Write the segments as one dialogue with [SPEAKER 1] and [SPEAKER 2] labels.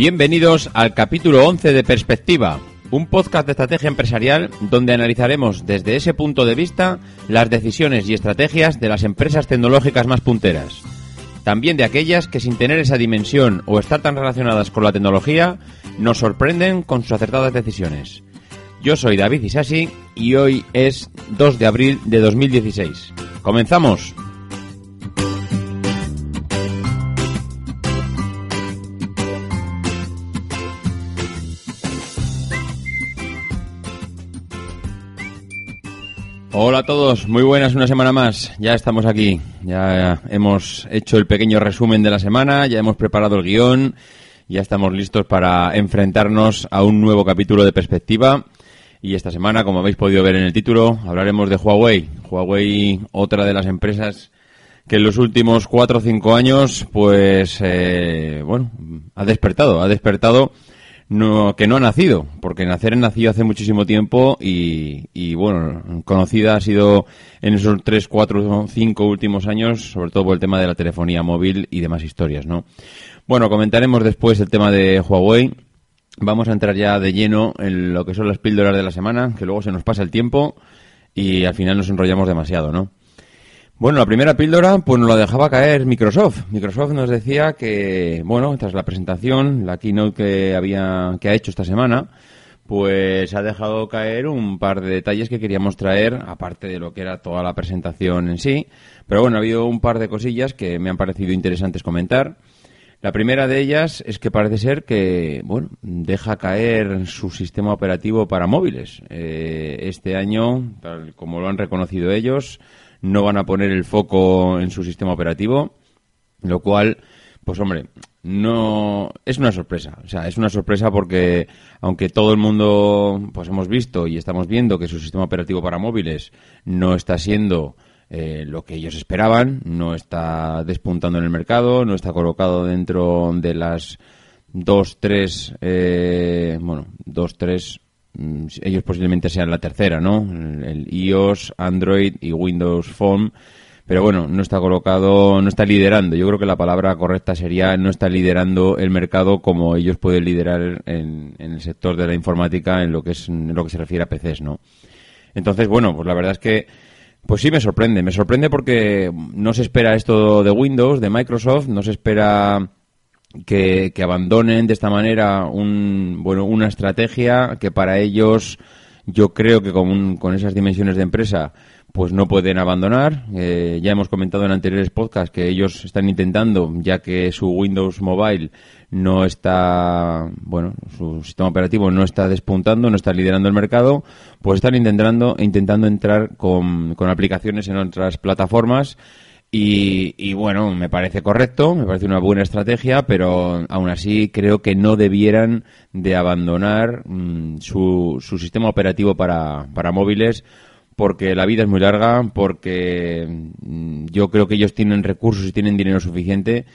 [SPEAKER 1] Bienvenidos al capítulo 11 de Perspectiva, un podcast de estrategia empresarial donde analizaremos desde ese punto de vista las decisiones y estrategias de las empresas tecnológicas más punteras. También de aquellas que sin tener esa dimensión o estar tan relacionadas con la tecnología nos sorprenden con sus acertadas decisiones. Yo soy David Isasi y hoy es 2 de abril de 2016. ¡Comenzamos! Hola a todos, muy buenas una semana más. Ya estamos aquí, ya hemos hecho el pequeño resumen de la semana, ya hemos preparado el guion, ya estamos listos para enfrentarnos a un nuevo capítulo de perspectiva. Y esta semana, como habéis podido ver en el título, hablaremos de Huawei. Huawei, otra de las empresas que en los últimos cuatro o cinco años, pues, eh, bueno, ha despertado, ha despertado no, que no ha nacido, porque nacer nacido hace muchísimo tiempo y, y, bueno, conocida ha sido en esos tres, cuatro, cinco últimos años, sobre todo por el tema de la telefonía móvil y demás historias, ¿no? Bueno, comentaremos después el tema de Huawei. Vamos a entrar ya de lleno en lo que son las píldoras de la semana, que luego se nos pasa el tiempo y al final nos enrollamos demasiado, ¿no? Bueno, la primera píldora pues nos la dejaba caer Microsoft. Microsoft nos decía que, bueno, tras la presentación, la keynote que había que ha hecho esta semana, pues ha dejado caer un par de detalles que queríamos traer, aparte de lo que era toda la presentación en sí. Pero bueno, ha habido un par de cosillas que me han parecido interesantes comentar. La primera de ellas es que parece ser que, bueno, deja caer su sistema operativo para móviles. Eh, este año, tal como lo han reconocido ellos, no van a poner el foco en su sistema operativo, lo cual, pues hombre, no es una sorpresa. O sea, es una sorpresa porque aunque todo el mundo, pues hemos visto y estamos viendo que su sistema operativo para móviles no está siendo eh, lo que ellos esperaban, no está despuntando en el mercado, no está colocado dentro de las dos, tres, eh, bueno, dos, tres ellos posiblemente sean la tercera, ¿no? El iOS, Android y Windows Phone. Pero bueno, no está colocado, no está liderando. Yo creo que la palabra correcta sería no está liderando el mercado como ellos pueden liderar en, el sector de la informática en lo que es en lo que se refiere a PCs, ¿no? Entonces, bueno, pues la verdad es que pues sí me sorprende. Me sorprende porque no se espera esto de Windows, de Microsoft, no se espera que, abandonen de esta manera un, bueno, una estrategia que para ellos yo creo que con, con esas dimensiones de empresa pues no pueden abandonar. Eh, ya hemos comentado en anteriores podcasts que ellos están intentando, ya que su Windows Mobile no está, bueno, su sistema operativo no está despuntando, no está liderando el mercado, pues están intentando, intentando entrar con, con aplicaciones en otras plataformas y, bueno, me parece correcto, me parece una buena estrategia, pero aún así creo que no debieran de abandonar mm, su, su, sistema operativo para, para móviles porque la vida es muy larga, porque mm, yo creo que ellos tienen recursos y tienen dinero suficiente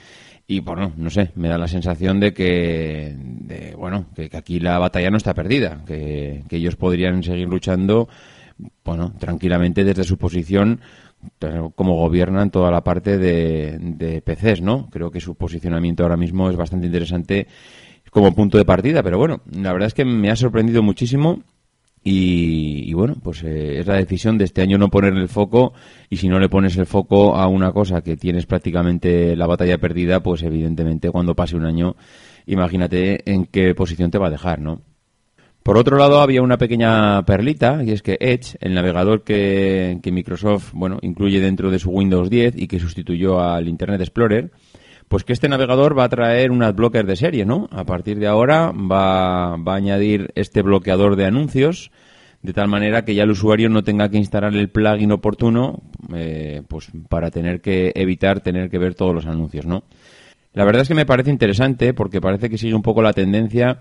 [SPEAKER 1] y bueno, no sé, me da la sensación de que, de, bueno, que, que, aquí la batalla no está perdida, que, que ellos podrían seguir luchando, bueno, tranquilamente desde su posición cómo gobiernan toda la parte de, de PCs, ¿no? Creo que su posicionamiento ahora mismo es bastante interesante como punto de partida, pero bueno, la verdad es que me ha sorprendido muchísimo y, bueno, pues eh, es la decisión de este año no ponerle el foco y si no le pones el foco a una cosa que tienes prácticamente la batalla perdida, pues evidentemente cuando pase un año, imagínate en qué posición te va a dejar, ¿no? Por otro lado, había una pequeña perlita, y es que Edge, el navegador que, Microsoft bueno, incluye dentro de su Windows 10 y que sustituyó al Internet Explorer, pues que este navegador va a traer un adblocker de serie, ¿no? A partir de ahora va, va a añadir este bloqueador de anuncios de tal manera que ya el usuario no tenga que instalar el plugin oportuno eh, pues para tener que evitar tener que ver todos los anuncios, ¿no? La verdad es que me parece interesante porque parece que sigue un poco la tendencia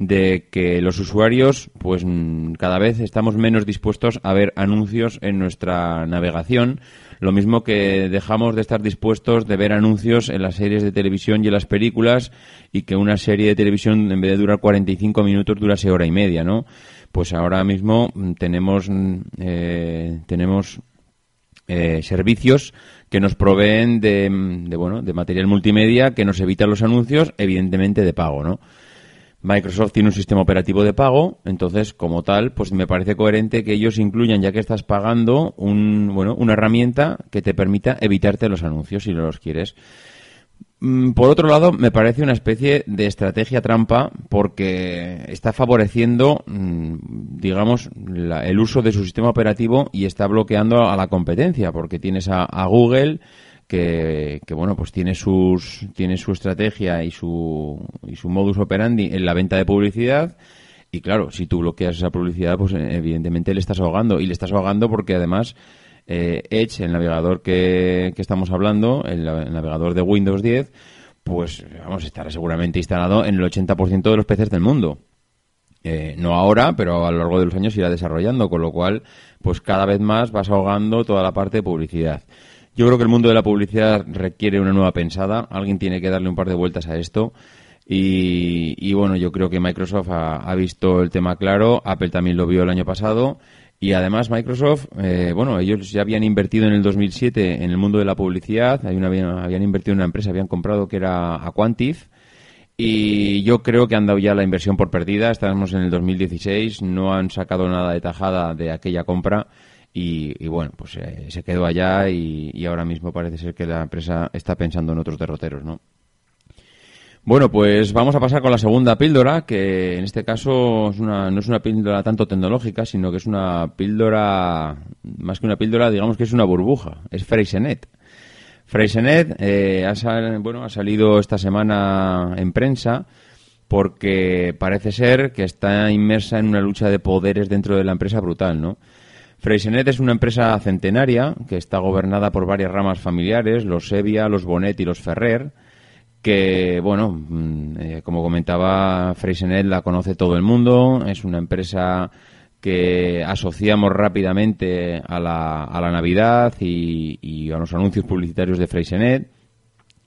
[SPEAKER 1] de que los usuarios pues mm, cada vez estamos menos dispuestos a ver anuncios en nuestra navegación lo mismo que dejamos de estar dispuestos de ver anuncios en las series de televisión y en las películas y que una serie de televisión en vez de durar 45 minutos durase hora y media, ¿no? Pues ahora mismo mm, tenemos mm, eh, tenemos eh, servicios que nos proveen de, de, bueno de material multimedia que nos evita los anuncios, evidentemente de pago, ¿no? Microsoft tiene un sistema operativo de pago, entonces, como tal, pues me parece coherente que ellos incluyan, ya que estás pagando, un, bueno, una herramienta que te permita evitarte los anuncios si no los quieres. Mm, por otro lado, me parece una especie de estrategia trampa porque está favoreciendo, mm, digamos, el uso de su sistema operativo y está bloqueando a la competencia porque tienes a Google que, bueno pues tiene sus tiene su estrategia y su y su modus operandi en la venta de publicidad. Y claro si tú bloqueas esa publicidad pues evidentemente le estás ahogando. Y le estás ahogando porque además eh, Edge el navegador que, que estamos hablando el, navegador de Windows 10 pues vamos estará seguramente instalado en el 80% de los PCs del mundo. Eh, no ahora, pero a lo largo de los años irá desarrollando, con lo cual, pues cada vez más vas ahogando toda la parte de publicidad. Yo creo que el mundo de la publicidad requiere una nueva pensada. Alguien tiene que darle un par de vueltas a esto. Y, bueno, yo creo que Microsoft ha, visto el tema claro. Apple también lo vio el año pasado. Y además Microsoft, eh, bueno, ellos ya habían invertido en el 2007 en el mundo de la publicidad. Hay una, habían invertido en una empresa, habían comprado que era Aquantif. Y yo creo que han dado ya la inversión por perdida. Estamos en el 2016, no han sacado nada de tajada de aquella compra. Y, bueno, pues eh, se quedó allá y, ahora mismo parece ser que la empresa está pensando en otros derroteros, ¿no? Bueno, pues vamos a pasar con la segunda píldora, que en este caso es una, no es una píldora tanto tecnológica, sino que es una píldora, más que una píldora, digamos que es una burbuja, es Freysenet. Freysenet eh, ha, bueno, ha salido esta semana en prensa porque parece ser que está inmersa en una lucha de poderes dentro de la empresa brutal, ¿no? Freysenet es una empresa centenaria que está gobernada por varias ramas familiares, los Sevia, los Bonet y los Ferrer, que, bueno, mm, eh, como comentaba, Freysenet la conoce todo el mundo, es una empresa que asociamos rápidamente a la, a la Navidad y, a los anuncios publicitarios de Freysenet.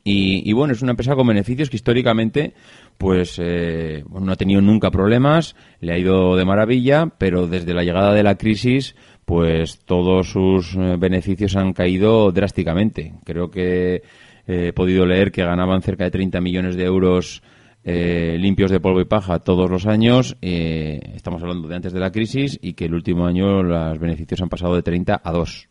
[SPEAKER 1] Y, bueno, es una empresa con beneficios que históricamente pues eh, no ha tenido nunca problemas, le ha ido de maravilla, pero desde la llegada de la crisis pues todos sus eh, beneficios han caído drásticamente. Creo que eh, he podido leer que ganaban cerca de 30 millones de euros eh, limpios de polvo y paja todos los años. estamos hablando de antes de la crisis y que el último año los beneficios han pasado de 30 a 2.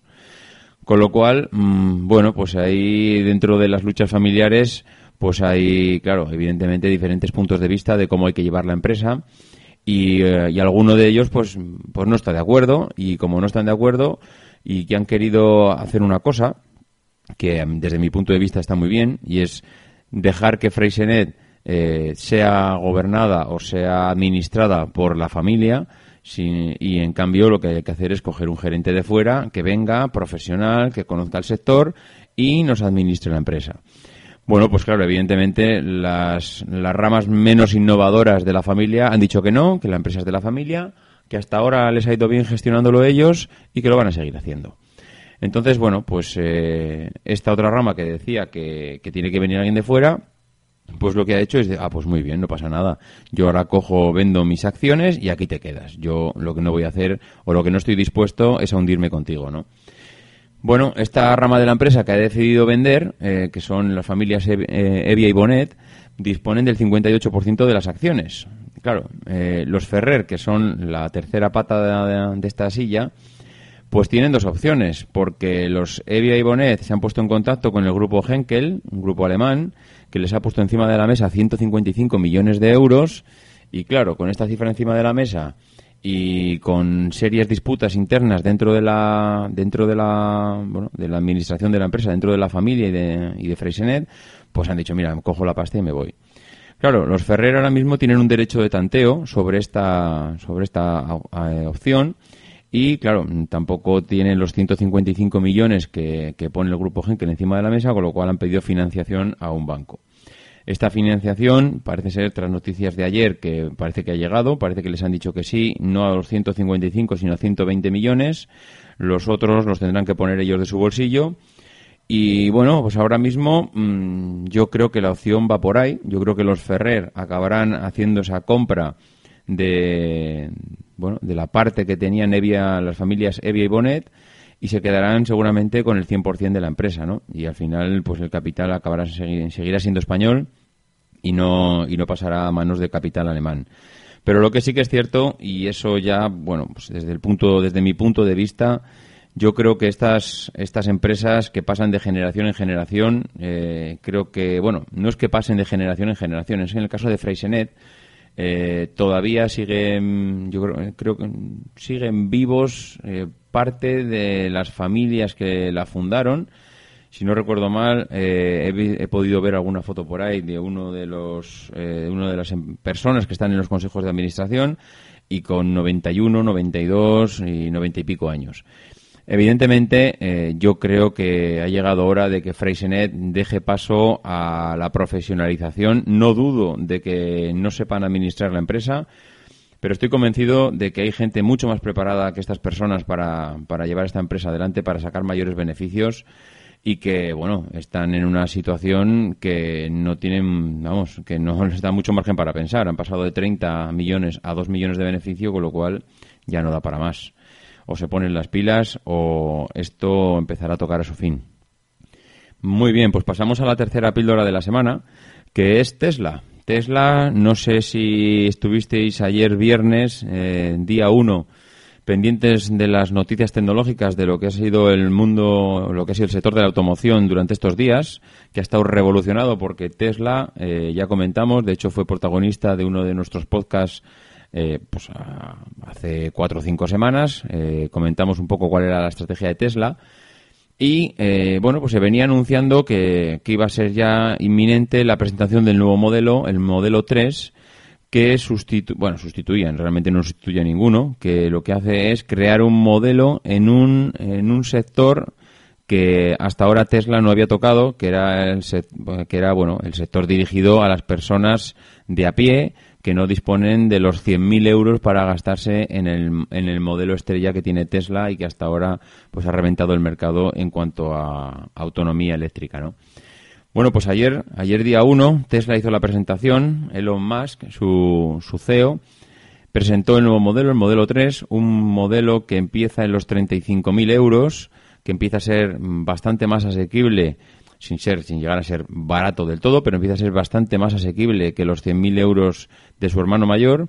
[SPEAKER 1] Con lo cual, mm, bueno, pues ahí dentro de las luchas familiares, pues hay, claro, evidentemente diferentes puntos de vista de cómo hay que llevar la empresa y, eh, y, alguno de ellos pues, pues no está de acuerdo y como no están de acuerdo y que han querido hacer una cosa que em, desde mi punto de vista está muy bien y es dejar que Freysenet eh, sea gobernada o sea administrada por la familia y en cambio lo que hay que hacer es coger un gerente de fuera que venga, profesional, que conozca el sector y nos administre la empresa. Bueno, pues claro, evidentemente las, las ramas menos innovadoras de la familia han dicho que no, que la empresa es de la familia, que hasta ahora les ha ido bien gestionándolo ellos y que lo van a seguir haciendo. Entonces, bueno, pues eh, esta otra rama que decía que, tiene que venir alguien de fuera, pues lo que ha hecho es de, ah, pues muy bien, no pasa nada. Yo ahora cojo, vendo mis acciones y aquí te quedas. Yo lo que no voy a hacer o lo que no estoy dispuesto es a hundirme contigo, ¿no? Bueno, esta rama de la empresa que ha decidido vender, eh, que son las familias eh, Evia y Bonet, disponen del 58% de las acciones. Claro, eh, los Ferrer, que son la tercera pata de, esta silla, pues tienen dos opciones, porque los Evia y Bonet se han puesto en contacto con el grupo Henkel, un grupo alemán, que les ha puesto encima de la mesa 155 millones de euros, y claro, con esta cifra encima de la mesa y con serias disputas internas dentro de la dentro de la bueno, de la administración de la empresa dentro de la familia y de y de Freysenet pues han dicho mira cojo la pasta y me voy claro los Ferrer ahora mismo tienen un derecho de tanteo sobre esta sobre esta eh, opción y claro tampoco tienen los 155 millones que, que pone el grupo Henkel encima de la mesa con lo cual han pedido financiación a un banco esta financiación parece ser, tras noticias de ayer, que parece que ha llegado, parece que les han dicho que sí, no a los 155, sino a 120 millones. Los otros los tendrán que poner ellos de su bolsillo. Y bueno, pues ahora mismo mm, yo creo que la opción va por ahí. Yo creo que los Ferrer acabarán haciendo esa compra de, bueno, de la parte que tenían Evia, las familias Evia y Bonet y se quedarán seguramente con el 100% de la empresa, ¿no? Y al final, pues el capital acabará seguirá siendo español y no y no pasará a manos de capital alemán. Pero lo que sí que es cierto y eso ya, bueno, pues desde el punto desde mi punto de vista, yo creo que estas estas empresas que pasan de generación en generación, eh, creo que, bueno, no es que pasen de generación en generación, es en el caso de Freysenet, eh, todavía siguen, yo creo, creo que siguen vivos eh, parte de las familias que la fundaron. Si no recuerdo mal, eh, he, podido ver alguna foto por ahí de uno de los, eh, de las em, personas que están en los consejos de administración y con 91, 92 y 90 y pico años. Evidentemente, eh, yo creo que ha llegado hora de que Freysenet deje paso a la profesionalización. No dudo de que no sepan administrar la empresa, pero estoy convencido de que hay gente mucho más preparada que estas personas para, para llevar esta empresa adelante, para sacar mayores beneficios y que, bueno, están en una situación que no tienen, vamos, que no les da mucho margen para pensar. Han pasado de 30 millones a 2 millones de beneficio, con lo cual ya no da para más. O se ponen las pilas o esto empezará a tocar a su fin. Muy bien, pues pasamos a la tercera píldora de la semana, que es Tesla. Tesla, no sé si estuvisteis ayer viernes, eh, día 1, pendientes de las noticias tecnológicas de lo que ha sido el mundo, lo que ha sido el sector de la automoción durante estos días, que ha estado revolucionado porque Tesla, eh, ya comentamos, de hecho fue protagonista de uno de nuestros podcasts eh, pues, hace cuatro o cinco semanas. comentamos un poco cuál era la estrategia de Tesla. Y eh, bueno, pues se venía anunciando que, iba a ser ya inminente la presentación del nuevo modelo, el modelo 3, que sustitu bueno, sustituían, realmente no sustituye a ninguno, que lo que hace es crear un modelo en un, en un sector que hasta ahora Tesla no había tocado, que era el, que era bueno, el sector dirigido a las personas de a pie, que no disponen de los 100.000 euros para gastarse en el, en el modelo estrella que tiene Tesla y que hasta ahora pues ha reventado el mercado en cuanto a autonomía eléctrica, ¿no? Bueno, pues ayer, ayer día 1, Tesla hizo la presentación, Elon Musk, su, su CEO, presentó el nuevo modelo, el modelo 3, un modelo que empieza en los 35.000 euros, que empieza a ser bastante más asequible sin ser, sin llegar a ser barato del todo, pero empieza a ser bastante más asequible que los 100.000 euros de su hermano mayor.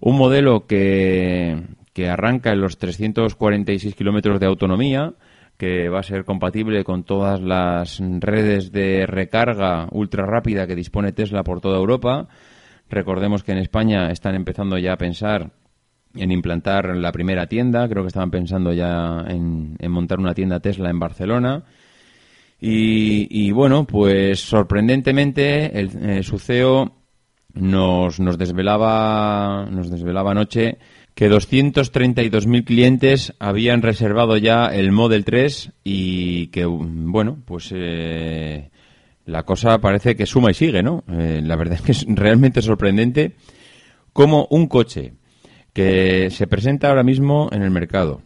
[SPEAKER 1] Un modelo que, que arranca en los 346 kilómetros de autonomía, que va a ser compatible con todas las redes de recarga ultra rápida que dispone Tesla por toda Europa. Recordemos que en España están empezando ya a pensar en implantar la primera tienda, creo que estaban pensando ya en, en montar una tienda Tesla en Barcelona y, bueno, pues sorprendentemente el, eh, su CEO nos, nos, desvelaba, nos desvelaba anoche que 232.000 clientes habían reservado ya el Model 3 y que, bueno, pues eh, la cosa parece que suma y sigue, ¿no? Eh, la verdad es que es realmente sorprendente cómo un coche que se presenta ahora mismo en el mercado,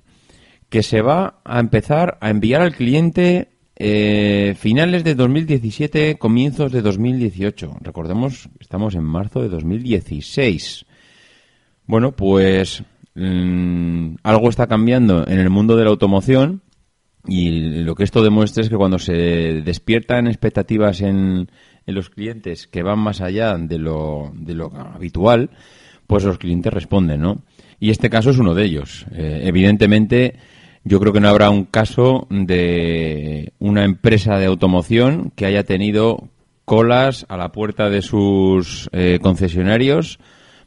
[SPEAKER 1] que se va a empezar a enviar al cliente eh, finales de 2017, comienzos de 2018. Recordemos, estamos en marzo de 2016. Bueno, pues mm, algo está cambiando en el mundo de la automoción Y lo que esto demuestra es que cuando se despiertan expectativas en, en los clientes que van más allá de lo, de lo habitual, pues los clientes responden, ¿no? Y este caso es uno de ellos. Eh, evidentemente, yo creo que no habrá un caso de una empresa de automoción que haya tenido colas a la puerta de sus eh, concesionarios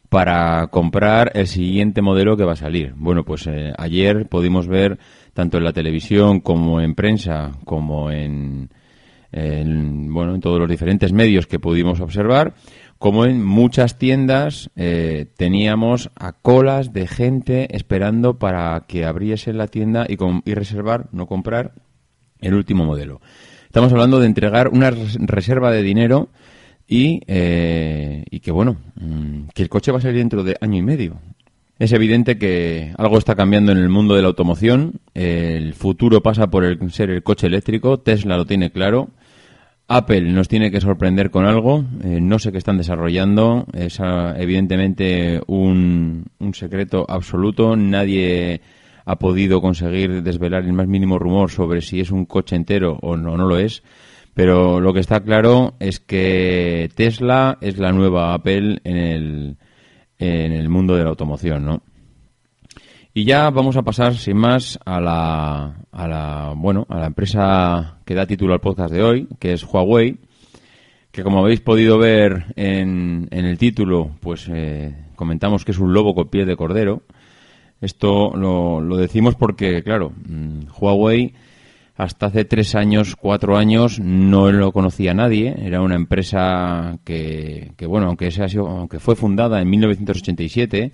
[SPEAKER 1] para comprar el siguiente modelo que va a salir. Bueno, pues eh, ayer pudimos ver tanto en la televisión como en prensa como en, en, bueno en todos los diferentes medios que pudimos observar como en muchas tiendas eh, teníamos a colas de gente esperando para que abriese la tienda y, y reservar, no comprar, el último modelo. Estamos hablando de entregar una reserva de dinero y, eh, y que, bueno, mm, que el coche va a salir dentro de año y medio. Es evidente que algo está cambiando en el mundo de la automoción. El futuro pasa por el, ser el coche eléctrico. Tesla lo tiene claro. Apple nos tiene que sorprender con algo. Eh, no sé qué están desarrollando. Es ah, evidentemente un, un, secreto absoluto. Nadie ha podido conseguir desvelar el más mínimo rumor sobre si es un coche entero o no, no lo es. Pero lo que está claro es que Tesla es la nueva Apple en el, en el mundo de la automoción, ¿no? Y ya vamos a pasar, sin más, a la, a la, bueno, a la empresa que da título al podcast de hoy, que es Huawei, que como habéis podido ver en, en el título, pues eh, comentamos que es un lobo con piel de cordero. Esto lo, lo decimos porque, claro, mm, Huawei hasta hace tres años, cuatro años, no lo conocía nadie. Era una empresa que, que bueno, aunque, sea, aunque fue fundada en 1987,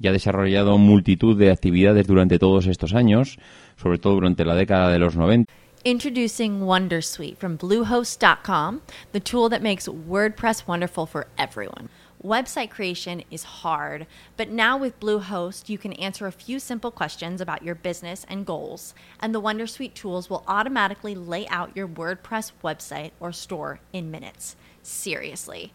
[SPEAKER 1] y ha desarrollado multitud de actividades durante todos estos años, sobre todo durante la década de los 90.
[SPEAKER 2] Introducing Wondersuite from Bluehost.com, the tool that makes WordPress wonderful for everyone. Website creation is hard, but now with Bluehost, you can answer a few simple questions about your business and goals, and the Wondersuite tools will automatically lay out your WordPress website or store in minutes. Seriously.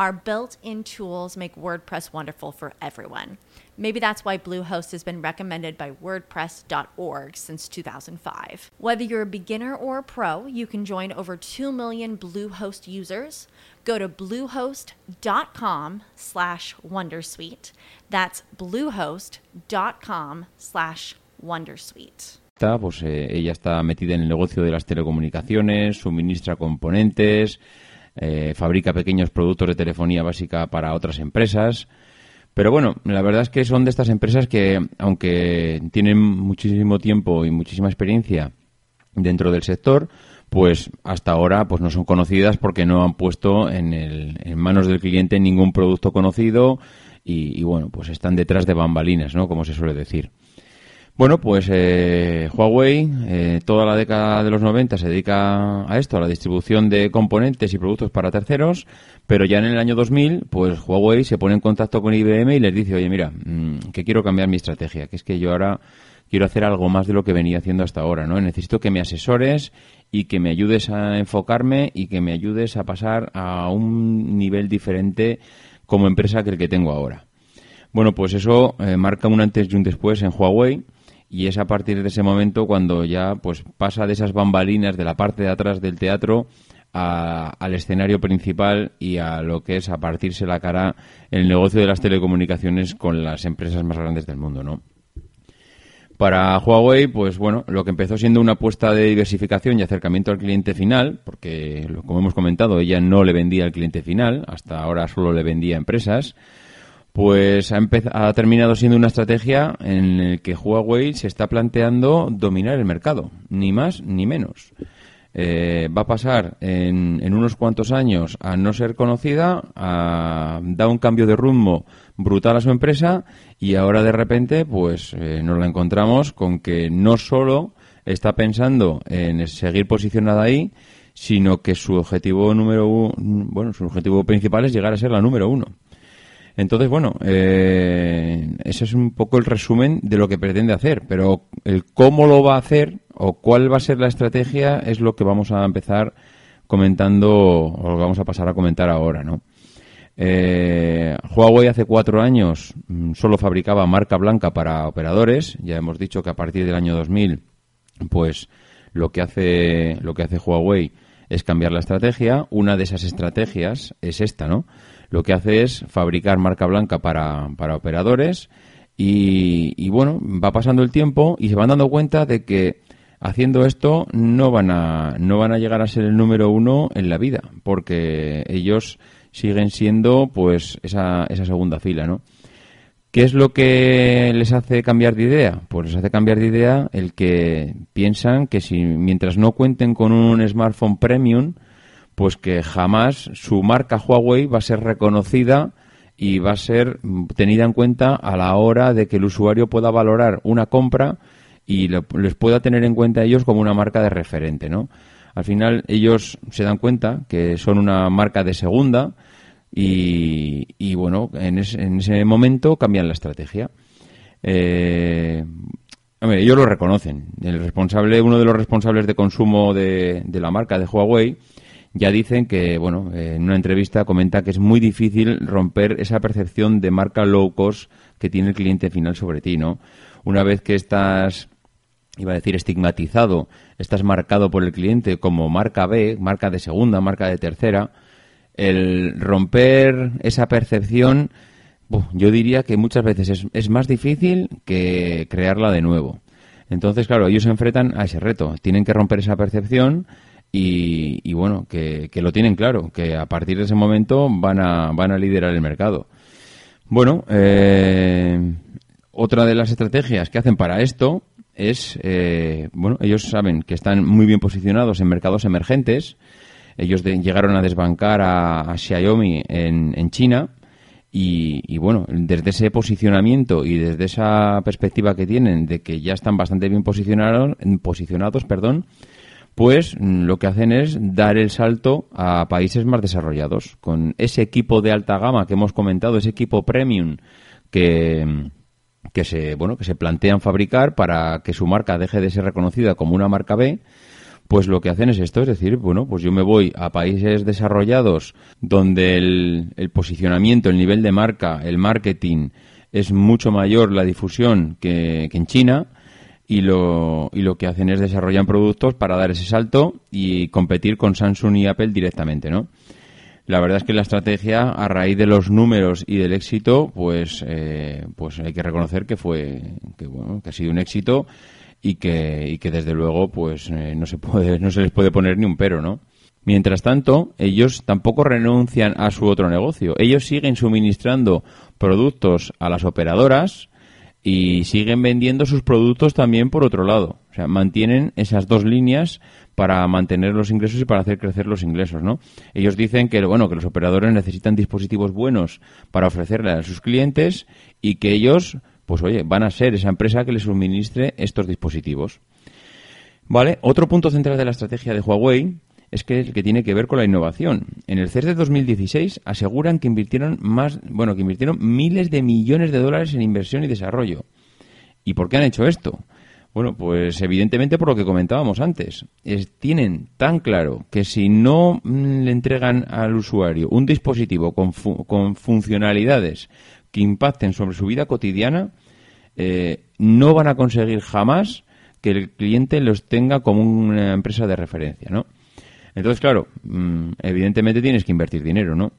[SPEAKER 2] Our built in tools make WordPress wonderful for everyone. Maybe that's why Bluehost has been recommended by WordPress.org since 2005. Whether you're a beginner or a pro, you can join over 2 million Bluehost users. Go to bluehost.com slash Wondersuite. That's bluehost.com slash Wondersuite.
[SPEAKER 1] Pues eh, ella está metida en el negocio de las telecomunicaciones, suministra componentes, eh, fabrica pequeños productos de telefonía básica para otras empresas. Pero bueno, la verdad es que son de estas empresas que, aunque tienen muchísimo tiempo y muchísima experiencia dentro del sector, pues hasta ahora pues no son conocidas porque no han puesto en, el, en manos del cliente ningún producto conocido y, y, bueno, pues están detrás de bambalinas, ¿no? Como se suele decir. Bueno, pues eh, Huawei, eh, toda la década de los 90 se dedica a esto, a la distribución de componentes y productos para terceros, pero ya en el año 2000, pues Huawei se pone en contacto con IBM y les dice, oye, mira, mmm, que quiero cambiar mi estrategia, que es que yo ahora quiero hacer algo más de lo que venía haciendo hasta ahora, ¿no? Necesito que me asesores y que me ayudes a enfocarme y que me ayudes a pasar a un nivel diferente como empresa que el que tengo ahora. Bueno, pues eso eh, marca un antes y un después en Huawei y es a partir de ese momento cuando ya pues pasa de esas bambalinas de la parte de atrás del teatro a, al escenario principal y a lo que es a partirse la cara el negocio de las telecomunicaciones con las empresas más grandes del mundo, ¿no? Para Huawei, pues bueno, lo que empezó siendo una apuesta de diversificación y acercamiento al cliente final, porque como hemos comentado, ella no le vendía al cliente final, hasta ahora solo le vendía a empresas, pues ha, ha terminado siendo una estrategia en la que Huawei se está planteando dominar el mercado, ni más ni menos. Eh, va a pasar en, en, unos cuantos años a no ser conocida, a dar un cambio de rumbo brutal a su empresa y ahora de repente pues eh, nos la encontramos con que no solo está pensando en seguir posicionada ahí, sino que su objetivo número uno, bueno, su objetivo principal es llegar a ser la número uno. Entonces, bueno, eh, ese es un poco el resumen de lo que pretende hacer, pero el cómo lo va a hacer o cuál va a ser la estrategia es lo que vamos a empezar comentando o lo vamos a pasar a comentar ahora, ¿no? Eh, Huawei hace cuatro años mm, solo fabricaba marca blanca para operadores. Ya hemos dicho que a partir del año 2000, pues lo que hace lo que hace Huawei es cambiar la estrategia. Una de esas estrategias es esta, ¿no? Lo que hace es fabricar marca blanca para, para operadores y, y bueno, va pasando el tiempo y se van dando cuenta de que haciendo esto no van a no van a llegar a ser el número uno en la vida porque ellos siguen siendo pues esa, esa segunda fila, ¿no? ¿Qué es lo que les hace cambiar de idea? Pues les hace cambiar de idea el que piensan que si mientras no cuenten con un smartphone premium, pues que jamás su marca Huawei va a ser reconocida y va a ser tenida en cuenta a la hora de que el usuario pueda valorar una compra y les pueda tener en cuenta a ellos como una marca de referente, ¿no? Al final ellos se dan cuenta que son una marca de segunda y, bueno, en, ese momento cambian la estrategia. Eh, ellos lo reconocen. El responsable, uno de los responsables de consumo de, la marca de Huawei, ya dicen que, bueno, en una entrevista comenta que es muy difícil romper esa percepción de marca low cost que tiene el cliente final sobre ti, ¿no? Una vez que estás iba a decir estigmatizado, estás marcado por el cliente como marca B, marca de segunda, marca de tercera, el romper esa percepción, yo diría que muchas veces es, más difícil que crearla de nuevo. Entonces, claro, ellos se enfrentan a ese reto, tienen que romper esa percepción y, bueno, que, lo tienen claro, que a partir de ese momento van a, van a liderar el mercado. Bueno, eh, otra de las estrategias que hacen para esto es, eh, bueno, ellos saben que están muy bien posicionados en mercados emergentes. Ellos llegaron a desbancar a, Xiaomi en, China y, bueno, desde ese posicionamiento y desde esa perspectiva que tienen de que ya están bastante bien posicionados, posicionados, perdón, pues lo que hacen es dar el salto a países más desarrollados. Con ese equipo de alta gama que hemos comentado, ese equipo premium que que se, bueno, que se plantean fabricar para que su marca deje de ser reconocida como una marca B, pues lo que hacen es esto, es decir, bueno, pues yo me voy a países desarrollados donde el, posicionamiento, el nivel de marca, el marketing es mucho mayor la difusión que, que en China y lo, y lo que hacen es desarrollar productos para dar ese salto y competir con Samsung y Apple directamente, ¿no? La verdad es que la estrategia, a raíz de los números y del éxito, pues, eh, pues hay que reconocer que fue, que bueno, que ha sido un éxito y que, y que desde luego, pues eh, no se puede, no se les puede poner ni un pero, ¿no? Mientras tanto, ellos tampoco renuncian a su otro negocio. Ellos siguen suministrando productos a las operadoras y siguen vendiendo sus productos también por otro lado. O sea, mantienen esas dos líneas para mantener los ingresos y para hacer crecer los ingresos, ¿no? Ellos dicen que, bueno, que los operadores necesitan dispositivos buenos para ofrecerle a sus clientes y que ellos, pues oye, van a ser esa empresa que les suministre estos dispositivos. Vale, otro punto central de la estrategia de Huawei es que el que tiene que ver con la innovación. En el CES de 2016 aseguran que invirtieron más, bueno, que invirtieron miles de millones de dólares en inversión y desarrollo. ¿Y por qué han hecho esto? Bueno, pues evidentemente por lo que comentábamos antes. tienen tan claro que si no mm, le entregan al usuario un dispositivo con, con funcionalidades que impacten sobre su vida cotidiana, eh, no van a conseguir jamás que el cliente los tenga como una empresa de referencia, ¿no? Entonces, claro, mm, evidentemente tienes que invertir dinero, ¿no?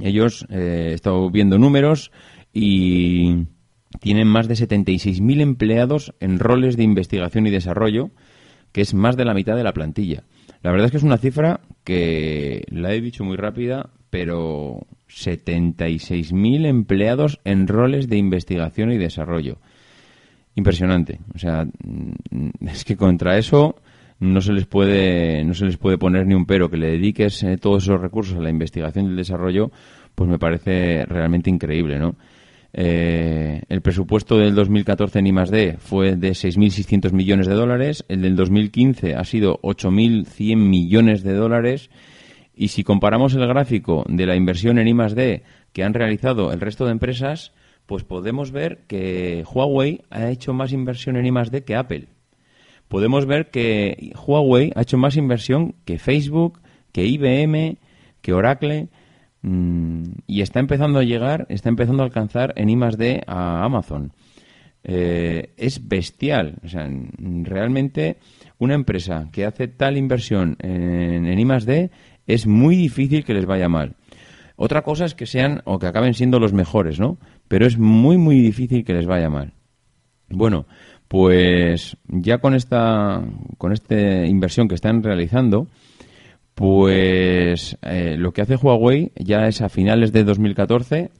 [SPEAKER 1] Ellos, eh, he estado viendo números y tienen más de 76.000 empleados en roles de investigación y desarrollo, que es más de la mitad de la plantilla. La verdad es que es una cifra que la he dicho muy rápida, pero 76.000 empleados en roles de investigación y desarrollo. Impresionante. O sea, mm, es que contra eso no se les puede no se les puede poner ni un pero que le dediques eh, todos esos recursos a la investigación y el desarrollo pues me parece realmente increíble no eh, el presupuesto del 2014 en I+D fue de 6.600 millones de dólares el del 2015 ha sido 8.100 millones de dólares y si comparamos el gráfico de la inversión en I+D que han realizado el resto de empresas, pues podemos ver que Huawei ha hecho más inversión en I+D que Apple. Podemos ver que Huawei ha hecho más inversión que Facebook, que IBM, que Oracle mm, y está empezando a llegar, está empezando a alcanzar en I+D a Amazon. Eh, es bestial, o sea, realmente una empresa que hace tal inversión en, en I+D es muy difícil que les vaya mal. Otra cosa es que sean o que acaben siendo los mejores, ¿no? Pero es muy, muy difícil que les vaya mal. Bueno, pues ya con esta, con esta inversión que están realizando, pues eh, lo que hace Huawei ya es a finales de 2014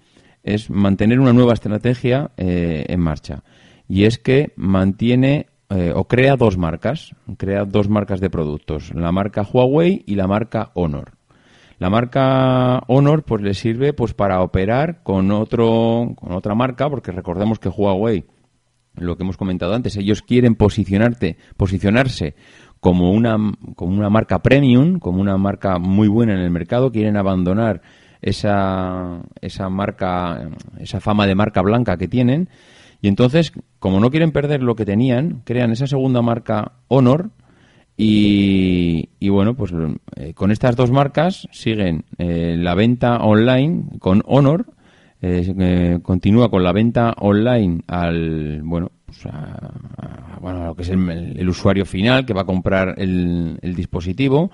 [SPEAKER 1] es mantener una nueva estrategia eh, en marcha. Y es que mantiene eh, o crea dos marcas, crea dos marcas de productos, la marca Huawei y la marca Honor. La marca Honor pues le sirve pues para operar con otro con otra marca porque recordemos que Huawei lo que hemos comentado antes, ellos quieren posicionarte, posicionarse como una como una marca premium, como una marca muy buena en el mercado, quieren abandonar esa esa marca esa fama de marca blanca que tienen y entonces, como no quieren perder lo que tenían, crean esa segunda marca Honor y, bueno, pues eh, con estas dos marcas siguen eh, la venta online con Honor, eh, continúa con la venta online al, bueno, pues a, bueno, lo que es el, usuario final que va a comprar el, dispositivo.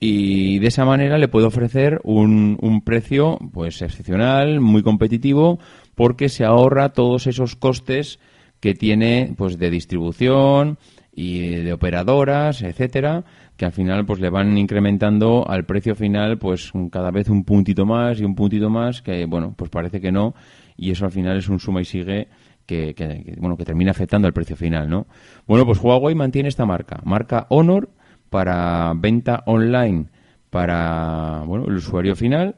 [SPEAKER 1] Y de esa manera le puede ofrecer un, un precio pues excepcional, muy competitivo, porque se ahorra todos esos costes que tiene pues de distribución, y de operadoras, etcétera, que al final pues le van incrementando al precio final pues cada vez un puntito más y un puntito más que bueno pues parece que no y eso al final es un suma y sigue que, bueno que termina afectando al precio final no bueno pues Huawei mantiene esta marca marca Honor para venta online para bueno el usuario final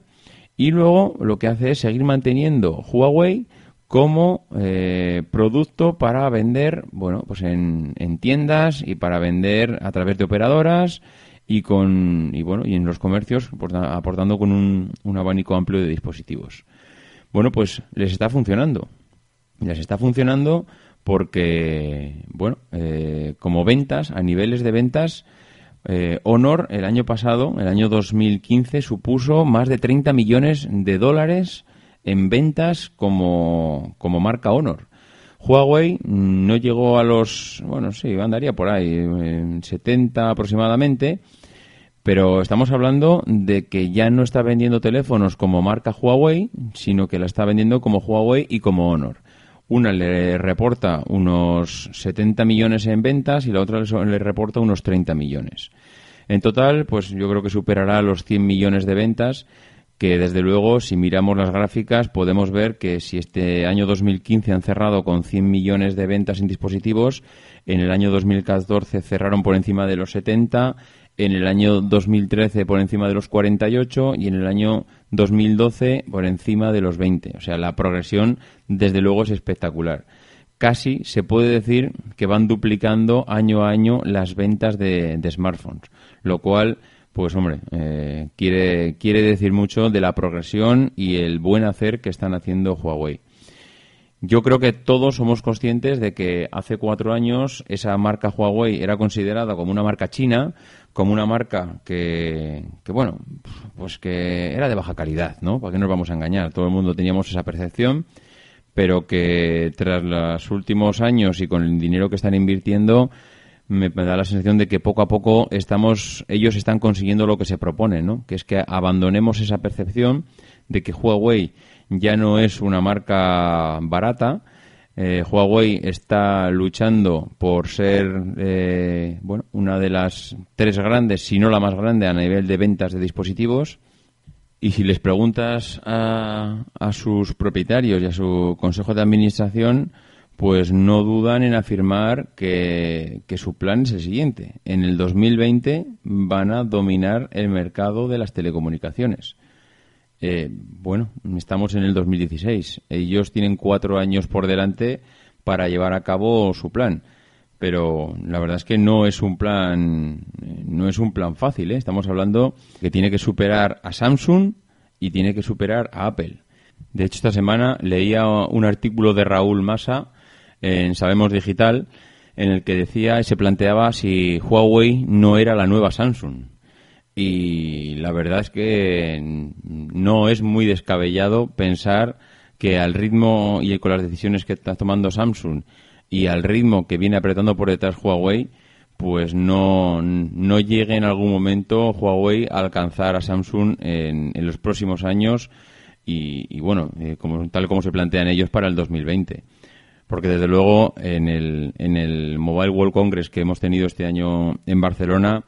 [SPEAKER 1] y luego lo que hace es seguir manteniendo Huawei como eh, producto para vender, bueno, pues en, tiendas y para vender a través de operadoras y con y bueno y en los comercios aportando con un, un abanico amplio de dispositivos. Bueno, pues les está funcionando. Les está funcionando porque, bueno, eh, como ventas, a niveles de ventas, eh, Honor el año pasado, el año 2015, supuso más de 30 millones de dólares en ventas como, como marca Honor. Huawei no llegó a los, bueno, sí, andaría por ahí, en 70 aproximadamente, pero estamos hablando de que ya no está vendiendo teléfonos como marca Huawei, sino que la está vendiendo como Huawei y como Honor. Una le reporta unos 70 millones en ventas y la otra le reporta unos 30 millones. En total, pues yo creo que superará los 100 millones de ventas que desde luego si miramos las gráficas podemos ver que si este año 2015 han cerrado con 100 millones de ventas en dispositivos, en el año 2014 cerraron por encima de los 70, en el año 2013 por encima de los 48 y en el año 2012 por encima de los 20. O sea, la progresión desde luego es espectacular. Casi se puede decir que van duplicando año a año las ventas de, de smartphones, lo cual pues hombre, eh, quiere, quiere decir mucho de la progresión y el buen hacer que están haciendo Huawei. Yo creo que todos somos conscientes de que hace cuatro años esa marca Huawei era considerada como una marca china, como una marca que, que, bueno, pues que era de baja calidad, ¿no? ¿Para qué nos vamos a engañar? Todo el mundo teníamos esa percepción, pero que tras los últimos años y con el dinero que están invirtiendo, me, da la sensación de que poco a poco estamos, ellos están consiguiendo lo que se propone, ¿no? Que es que abandonemos esa percepción de que Huawei ya no es una marca barata. Eh, Huawei está luchando por ser eh, bueno, una de las tres grandes, si no la más grande a nivel de ventas de dispositivos. Y si les preguntas a, a sus propietarios y a su consejo de administración, pues no dudan en afirmar que, su plan es el siguiente. En el 2020 van a dominar el mercado de las telecomunicaciones. Eh, bueno, estamos en el 2016. Ellos tienen cuatro años por delante para llevar a cabo su plan. Pero la verdad es que no es un plan, no es un plan fácil. ¿eh? Estamos hablando que tiene que superar a Samsung y tiene que superar a Apple. De hecho, esta semana leía un artículo de Raúl Massa en Sabemos Digital en el que decía y se planteaba si Huawei no era la nueva Samsung. Y la verdad es que no es muy descabellado pensar que al ritmo y con las decisiones que está tomando Samsung y al ritmo que viene apretando por detrás Huawei, pues no, no llegue en algún momento Huawei a alcanzar a Samsung en, en los próximos años y, bueno, eh, tal como se plantean ellos para el 2020. Porque desde luego en el, en el Mobile World Congress que hemos tenido este año en Barcelona,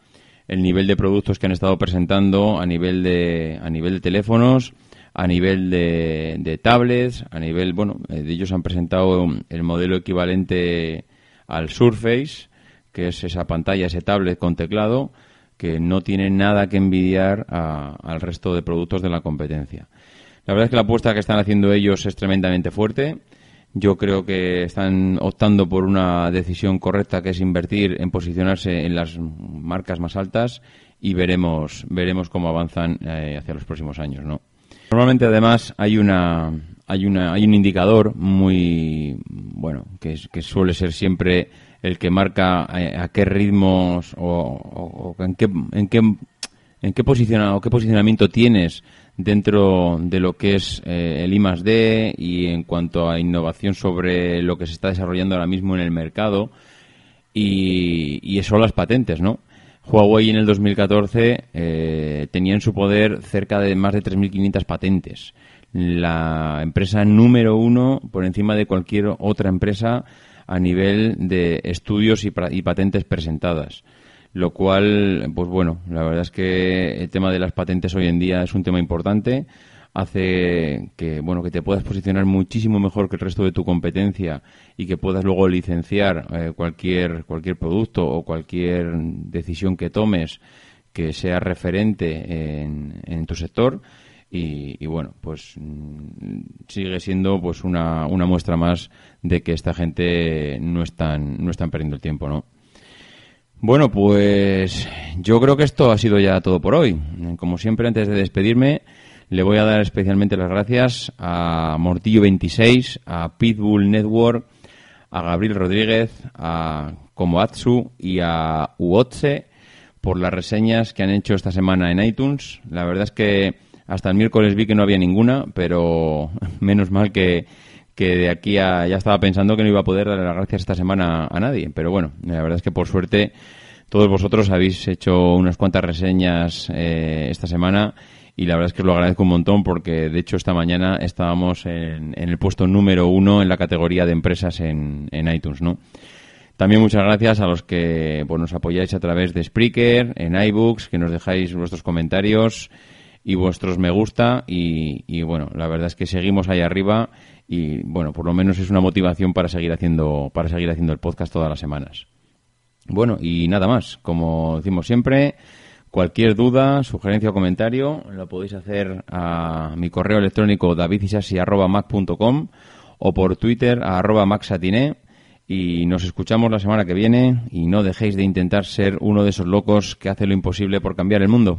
[SPEAKER 1] el nivel de productos que han estado presentando a nivel de, a nivel de teléfonos, a nivel de, de tablets, a nivel, bueno, eh, ellos han presentado el modelo equivalente al Surface, que es esa pantalla, ese tablet con teclado, que no tiene nada que envidiar al resto de productos de la competencia. La verdad es que la apuesta que están haciendo ellos es tremendamente fuerte. Yo creo que están optando por una decisión correcta, que es invertir en posicionarse en las marcas más altas y veremos veremos cómo avanzan eh, hacia los próximos años, ¿no? Normalmente, además, hay una hay una hay un indicador muy bueno que, que suele ser siempre el que marca eh, a, qué ritmos o, en qué en qué en qué posiciona, o qué posicionamiento tienes dentro de lo que es eh, el I D y en cuanto a innovación sobre lo que se está desarrollando ahora mismo en el mercado y, y eso las patentes, ¿no? Huawei en el 2014 eh, tenía en su poder cerca de más de 3.500 patentes. La empresa número uno por encima de cualquier otra empresa a nivel de estudios y patentes presentadas lo cual, pues bueno, la verdad es que el tema de las patentes hoy en día es un tema importante. Hace que bueno que te puedas posicionar muchísimo mejor que el resto de tu competencia y que puedas luego licenciar eh, cualquier cualquier producto o cualquier decisión que tomes que sea referente en, tu sector. Y, y, bueno pues mm, sigue siendo pues una, una muestra más de que esta gente no están no están perdiendo el tiempo no bueno, pues yo creo que esto ha sido ya todo por hoy. Como siempre, antes de despedirme, le voy a dar especialmente las gracias a Mortillo26, a Pitbull Network, a Gabriel Rodríguez, a Komoatsu y a Uotse por las reseñas que han hecho esta semana en iTunes. La verdad es que hasta el miércoles vi que no había ninguna, pero menos mal que, que de aquí a ya estaba pensando que no iba a poder dar las gracias esta semana a nadie. Pero bueno, la verdad es que por suerte todos vosotros habéis hecho unas cuantas reseñas eh, esta semana y la verdad es que os lo agradezco un montón porque de hecho esta mañana estábamos en, el puesto número uno en la categoría de empresas en, iTunes, ¿no? También muchas gracias a los que pues, nos apoyáis a través de Spreaker, en iBooks, que nos dejáis vuestros comentarios y vuestros me gusta y, y, bueno, la verdad es que seguimos ahí arriba y bueno, por lo menos es una motivación para seguir haciendo para seguir haciendo el podcast todas las semanas. Bueno, y nada más, como decimos siempre, cualquier duda, sugerencia o comentario lo podéis hacer a mi correo electrónico davidisasi@mac.com o por Twitter a arroba y nos escuchamos la semana que viene y no dejéis de intentar ser uno de esos locos que hace lo imposible por cambiar el mundo.